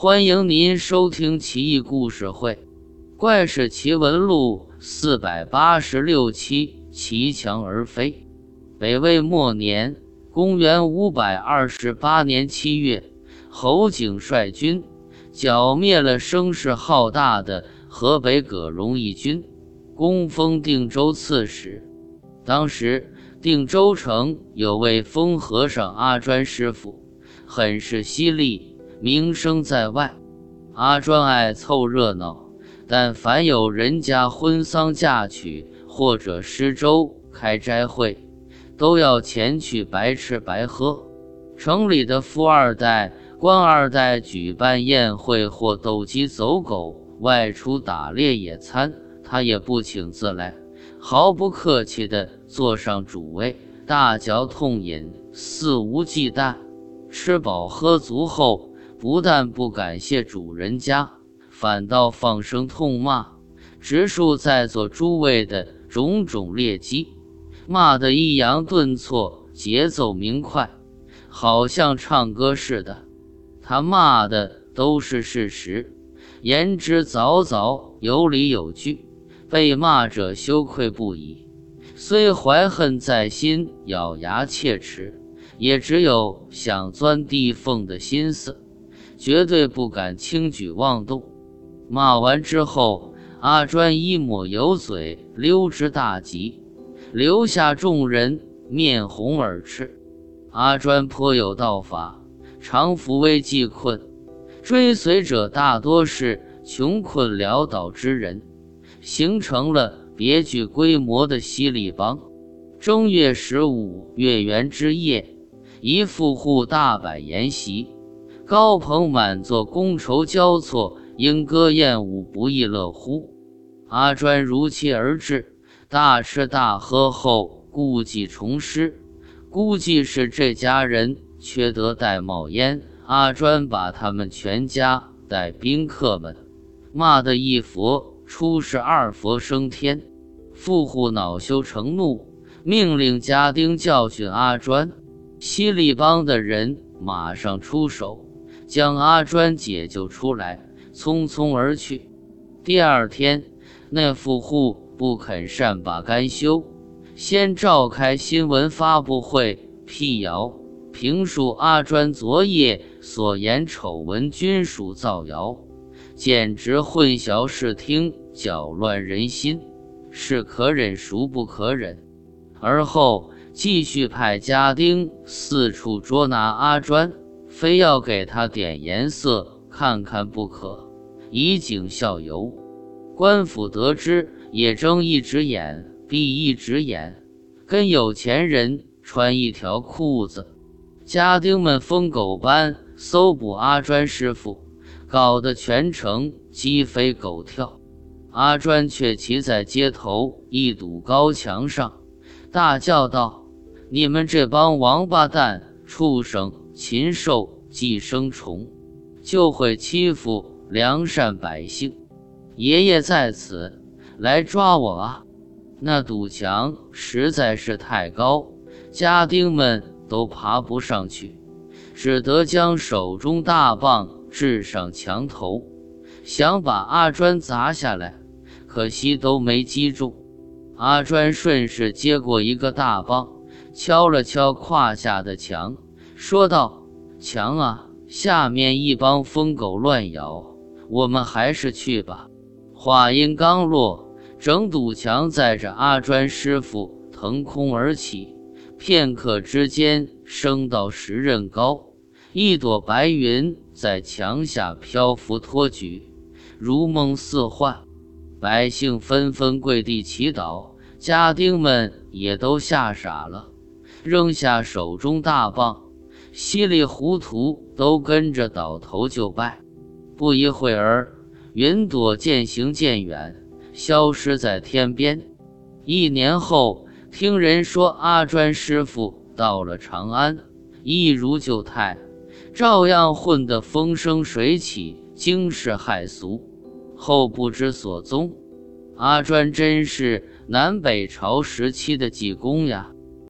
欢迎您收听《奇异故事会·怪事奇闻录》四百八十六期《骑墙而飞》。北魏末年，公元五百二十八年七月，侯景率军剿灭了声势浩大的河北葛荣义军，攻封定州刺史。当时，定州城有位疯和尚阿专师傅，很是犀利，名声在外。阿专爱凑热闹，但凡有人家婚丧嫁娶或者施粥开斋会，都要前去白吃白喝。城里的富二代、官二代举办宴会或斗鸡走狗、外出打猎野餐，他也不请自来。毫不客气地坐上主位，大嚼痛饮，肆无忌惮。吃饱喝足后，不但不感谢主人家，反倒放声痛骂，直述在座诸位的种种劣迹，骂得抑扬顿挫，节奏明快，好像唱歌似的。他骂的都是事实，言之凿凿，有理有据。被骂者羞愧不已，虽怀恨在心，咬牙切齿，也只有想钻地缝的心思，绝对不敢轻举妄动。骂完之后，阿专一抹油嘴，溜之大吉，留下众人面红耳赤。阿专颇有道法，常扶危济困，追随者大多是穷困潦倒之人。形成了别具规模的犀利帮。正月十五月圆之夜，一富户大摆筵席，高朋满座，觥筹交错，莺歌燕舞，不亦乐乎。阿专如期而至，大吃大喝后，故伎重施。估计是这家人缺德带冒烟，阿专把他们全家带宾客们骂得一佛。出世二佛升天，富户恼羞成怒，命令家丁教训阿专。犀利帮的人马上出手，将阿专解救出来，匆匆而去。第二天，那富户不肯善罢甘休，先召开新闻发布会，辟谣评述阿专昨夜所言丑闻均属造谣。简直混淆视听，搅乱人心，是可忍孰不可忍。而后继续派家丁四处捉拿阿专，非要给他点颜色看看不可，以儆效尤。官府得知，也睁一只眼闭一只眼，跟有钱人穿一条裤子。家丁们疯狗般搜捕阿专师傅。搞得全城鸡飞狗跳，阿专却骑在街头一堵高墙上，大叫道：“你们这帮王八蛋、畜生、禽兽、寄生虫，就会欺负良善百姓！爷爷在此，来抓我啊！”那堵墙实在是太高，家丁们都爬不上去，只得将手中大棒。掷上墙头，想把阿专砸下来，可惜都没击中。阿专顺势接过一个大棒，敲了敲胯下的墙，说道：“墙啊，下面一帮疯狗乱咬，我们还是去吧。”话音刚落，整堵墙载着阿专师傅腾空而起，片刻之间升到十仞高。一朵白云在墙下漂浮托举，如梦似幻。百姓纷纷跪地祈祷，家丁们也都吓傻了，扔下手中大棒，稀里糊涂都跟着倒头就拜。不一会儿，云朵渐行渐远，消失在天边。一年后，听人说阿专师傅到了长安，一如旧态。照样混得风生水起，惊世骇俗，后不知所踪。阿专真是南北朝时期的济公呀！